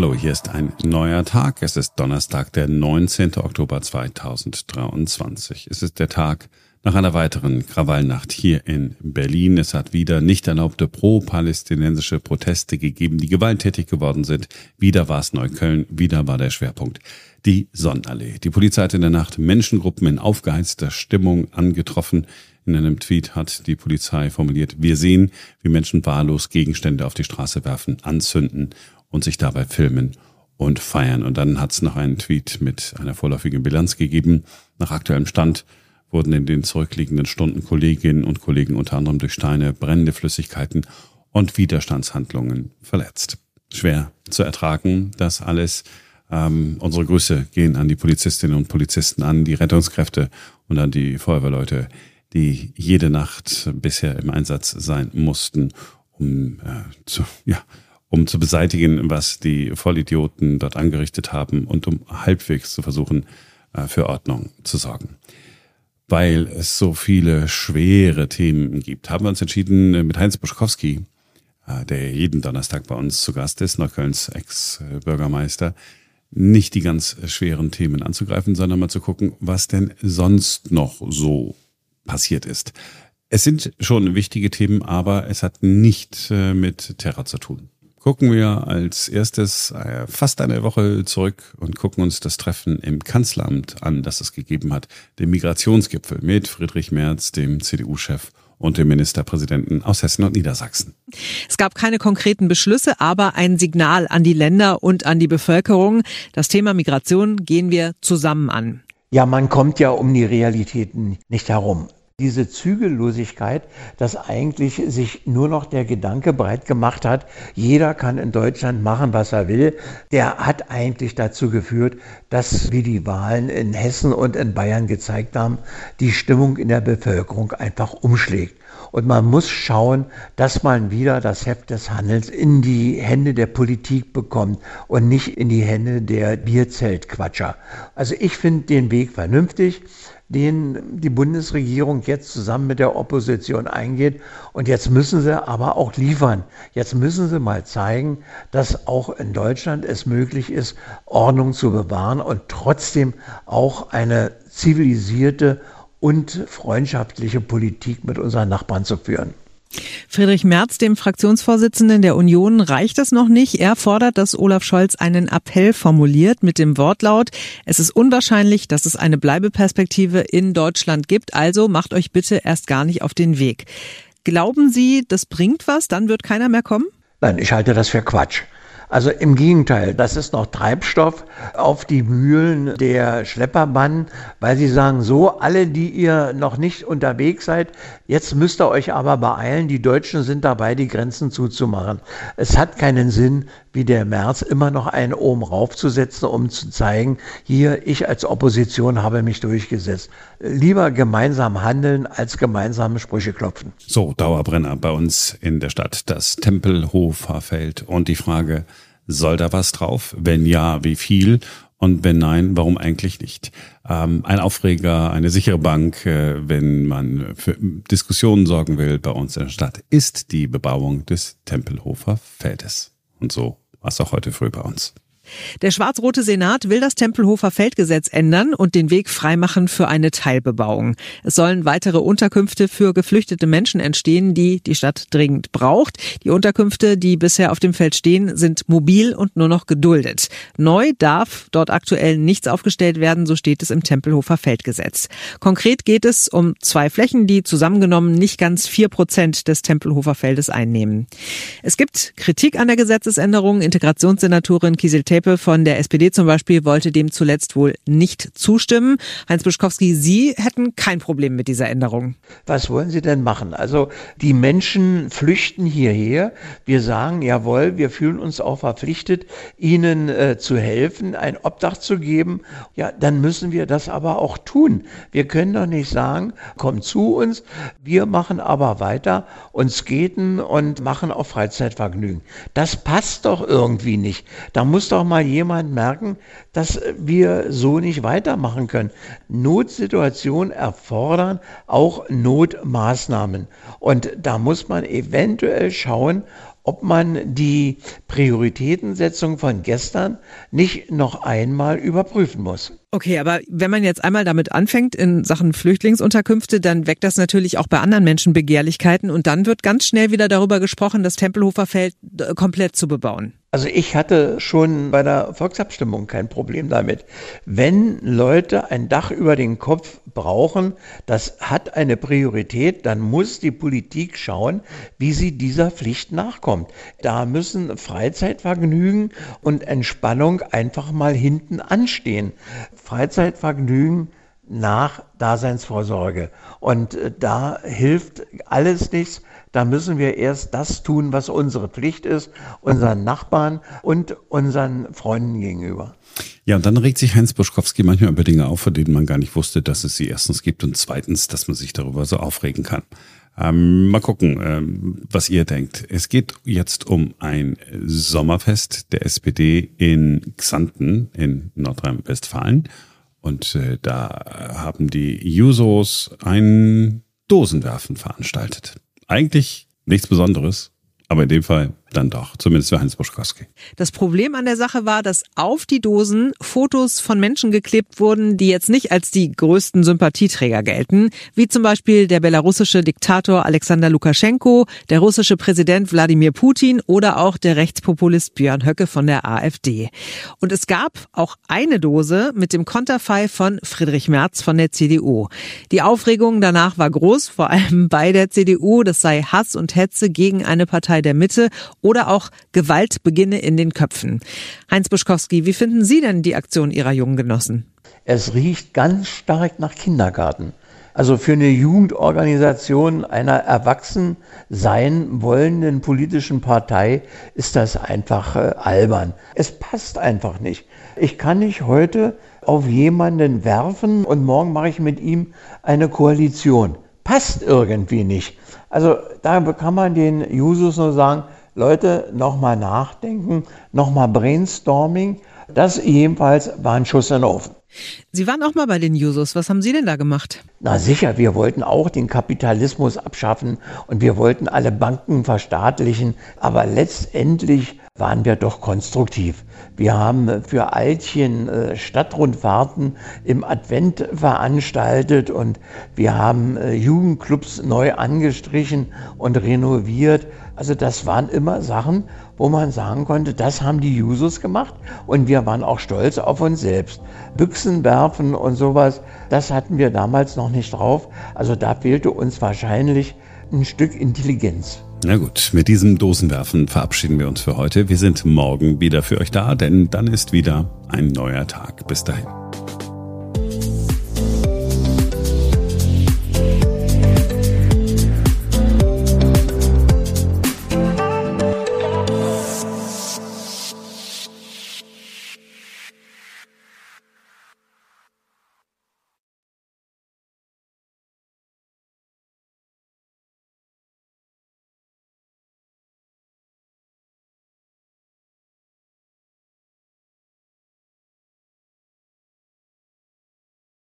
Hallo, hier ist ein neuer Tag. Es ist Donnerstag, der 19. Oktober 2023. Es ist der Tag nach einer weiteren Krawallnacht hier in Berlin. Es hat wieder nicht erlaubte pro-palästinensische Proteste gegeben, die gewalttätig geworden sind. Wieder war es Neukölln, wieder war der Schwerpunkt die Sonnenallee. Die Polizei hat in der Nacht Menschengruppen in aufgeheizter Stimmung angetroffen. In einem Tweet hat die Polizei formuliert, wir sehen, wie Menschen wahllos Gegenstände auf die Straße werfen, anzünden und sich dabei filmen und feiern. Und dann hat es noch einen Tweet mit einer vorläufigen Bilanz gegeben. Nach aktuellem Stand wurden in den zurückliegenden Stunden Kolleginnen und Kollegen unter anderem durch Steine, brennende Flüssigkeiten und Widerstandshandlungen verletzt. Schwer zu ertragen, das alles. Ähm, unsere Grüße gehen an die Polizistinnen und Polizisten, an die Rettungskräfte und an die Feuerwehrleute, die jede Nacht bisher im Einsatz sein mussten, um äh, zu, ja, um zu beseitigen, was die Vollidioten dort angerichtet haben und um halbwegs zu versuchen, äh, für Ordnung zu sorgen. Weil es so viele schwere Themen gibt, haben wir uns entschieden, äh, mit Heinz Buschkowski, äh, der jeden Donnerstag bei uns zu Gast ist, Neuköllns Ex-Bürgermeister, nicht die ganz schweren Themen anzugreifen, sondern mal zu gucken, was denn sonst noch so passiert ist. Es sind schon wichtige Themen, aber es hat nicht mit Terror zu tun gucken wir als erstes äh, fast eine Woche zurück und gucken uns das Treffen im Kanzleramt an, das es gegeben hat, den Migrationsgipfel mit Friedrich Merz, dem CDU-Chef und dem Ministerpräsidenten aus Hessen und Niedersachsen. Es gab keine konkreten Beschlüsse, aber ein Signal an die Länder und an die Bevölkerung. Das Thema Migration gehen wir zusammen an. Ja, man kommt ja um die Realitäten nicht herum diese Zügellosigkeit, dass eigentlich sich nur noch der Gedanke breit gemacht hat, jeder kann in Deutschland machen, was er will, der hat eigentlich dazu geführt, dass, wie die Wahlen in Hessen und in Bayern gezeigt haben, die Stimmung in der Bevölkerung einfach umschlägt. Und man muss schauen, dass man wieder das Heft des Handels in die Hände der Politik bekommt und nicht in die Hände der Bierzeltquatscher. Also ich finde den Weg vernünftig den die Bundesregierung jetzt zusammen mit der Opposition eingeht. Und jetzt müssen sie aber auch liefern. Jetzt müssen sie mal zeigen, dass auch in Deutschland es möglich ist, Ordnung zu bewahren und trotzdem auch eine zivilisierte und freundschaftliche Politik mit unseren Nachbarn zu führen. Friedrich Merz, dem Fraktionsvorsitzenden der Union, reicht es noch nicht. Er fordert, dass Olaf Scholz einen Appell formuliert mit dem Wortlaut, es ist unwahrscheinlich, dass es eine Bleibeperspektive in Deutschland gibt, also macht euch bitte erst gar nicht auf den Weg. Glauben Sie, das bringt was, dann wird keiner mehr kommen? Nein, ich halte das für Quatsch. Also im Gegenteil, das ist noch Treibstoff auf die Mühlen der Schlepperbanden, weil sie sagen, so alle, die ihr noch nicht unterwegs seid, jetzt müsst ihr euch aber beeilen, die Deutschen sind dabei, die Grenzen zuzumachen. Es hat keinen Sinn, wie der März immer noch einen oben raufzusetzen, um zu zeigen, hier, ich als Opposition habe mich durchgesetzt. Lieber gemeinsam handeln, als gemeinsame Sprüche klopfen. So, Dauerbrenner bei uns in der Stadt, das Tempelhofer Feld und die Frage, soll da was drauf? Wenn ja, wie viel? Und wenn nein, warum eigentlich nicht? Ähm, ein Aufreger, eine sichere Bank, äh, wenn man für Diskussionen sorgen will bei uns in der Stadt, ist die Bebauung des Tempelhofer Feldes. Und so war es auch heute früh bei uns. Der schwarz-rote Senat will das Tempelhofer Feldgesetz ändern und den Weg freimachen für eine Teilbebauung. Es sollen weitere Unterkünfte für geflüchtete Menschen entstehen, die die Stadt dringend braucht. Die Unterkünfte, die bisher auf dem Feld stehen, sind mobil und nur noch geduldet. Neu darf dort aktuell nichts aufgestellt werden, so steht es im Tempelhofer Feldgesetz. Konkret geht es um zwei Flächen, die zusammengenommen nicht ganz vier Prozent des Tempelhofer Feldes einnehmen. Es gibt Kritik an der Gesetzesänderung. Integrationssenatorin Kiesel Schäpe von der SPD zum Beispiel wollte dem zuletzt wohl nicht zustimmen. Heinz Buschkowski, Sie hätten kein Problem mit dieser Änderung. Was wollen Sie denn machen? Also die Menschen flüchten hierher. Wir sagen, jawohl, wir fühlen uns auch verpflichtet, ihnen äh, zu helfen, ein Obdach zu geben. Ja, dann müssen wir das aber auch tun. Wir können doch nicht sagen, komm zu uns, wir machen aber weiter und skaten und machen auch Freizeitvergnügen. Das passt doch irgendwie nicht. Da muss doch mal jemand merken, dass wir so nicht weitermachen können. Notsituationen erfordern auch Notmaßnahmen. Und da muss man eventuell schauen, ob man die Prioritätensetzung von gestern nicht noch einmal überprüfen muss. Okay, aber wenn man jetzt einmal damit anfängt in Sachen Flüchtlingsunterkünfte, dann weckt das natürlich auch bei anderen Menschen Begehrlichkeiten und dann wird ganz schnell wieder darüber gesprochen, das Tempelhofer Feld äh, komplett zu bebauen. Also ich hatte schon bei der Volksabstimmung kein Problem damit. Wenn Leute ein Dach über den Kopf brauchen, das hat eine Priorität, dann muss die Politik schauen, wie sie dieser Pflicht nachkommt. Da müssen Freizeitvergnügen und Entspannung einfach mal hinten anstehen. Freizeitvergnügen nach Daseinsvorsorge. Und äh, da hilft alles nichts, da müssen wir erst das tun, was unsere Pflicht ist, unseren Nachbarn und unseren Freunden gegenüber. Ja, und dann regt sich Heinz Buschkowski manchmal über Dinge auf, von denen man gar nicht wusste, dass es sie erstens gibt und zweitens, dass man sich darüber so aufregen kann. Ähm, mal gucken, ähm, was ihr denkt. Es geht jetzt um ein Sommerfest der SPD in Xanten in Nordrhein-Westfalen. Und äh, da haben die Jusos ein Dosenwerfen veranstaltet. Eigentlich nichts Besonderes, aber in dem Fall dann doch, zumindest für Heinz Buschkowski. Das Problem an der Sache war, dass auf die Dosen Fotos von Menschen geklebt wurden, die jetzt nicht als die größten Sympathieträger gelten, wie zum Beispiel der belarussische Diktator Alexander Lukaschenko, der russische Präsident Wladimir Putin oder auch der Rechtspopulist Björn Höcke von der AfD. Und es gab auch eine Dose mit dem Konterfei von Friedrich Merz von der CDU. Die Aufregung danach war groß, vor allem bei der CDU. Das sei Hass und Hetze gegen eine Partei der Mitte oder auch Gewalt beginne in den Köpfen. Heinz Buschkowski, wie finden Sie denn die Aktion Ihrer jungen Genossen? Es riecht ganz stark nach Kindergarten. Also für eine Jugendorganisation einer erwachsen sein wollenden politischen Partei ist das einfach äh, albern. Es passt einfach nicht. Ich kann nicht heute auf jemanden werfen und morgen mache ich mit ihm eine Koalition. Passt irgendwie nicht. Also da kann man den Jusos nur sagen, Leute, nochmal nachdenken, nochmal Brainstorming. Das jedenfalls war ein Schuss in den Ofen. Sie waren auch mal bei den Jusos. Was haben Sie denn da gemacht? Na sicher, wir wollten auch den Kapitalismus abschaffen und wir wollten alle Banken verstaatlichen. Aber letztendlich waren wir doch konstruktiv. Wir haben für Altchen äh, Stadtrundfahrten im Advent veranstaltet und wir haben äh, Jugendclubs neu angestrichen und renoviert. Also das waren immer Sachen, wo man sagen konnte, das haben die Jusos gemacht und wir waren auch stolz auf uns selbst. Büchsen werfen und sowas, das hatten wir damals noch nicht drauf. Also da fehlte uns wahrscheinlich ein Stück Intelligenz. Na gut, mit diesem Dosenwerfen verabschieden wir uns für heute. Wir sind morgen wieder für euch da, denn dann ist wieder ein neuer Tag. Bis dahin.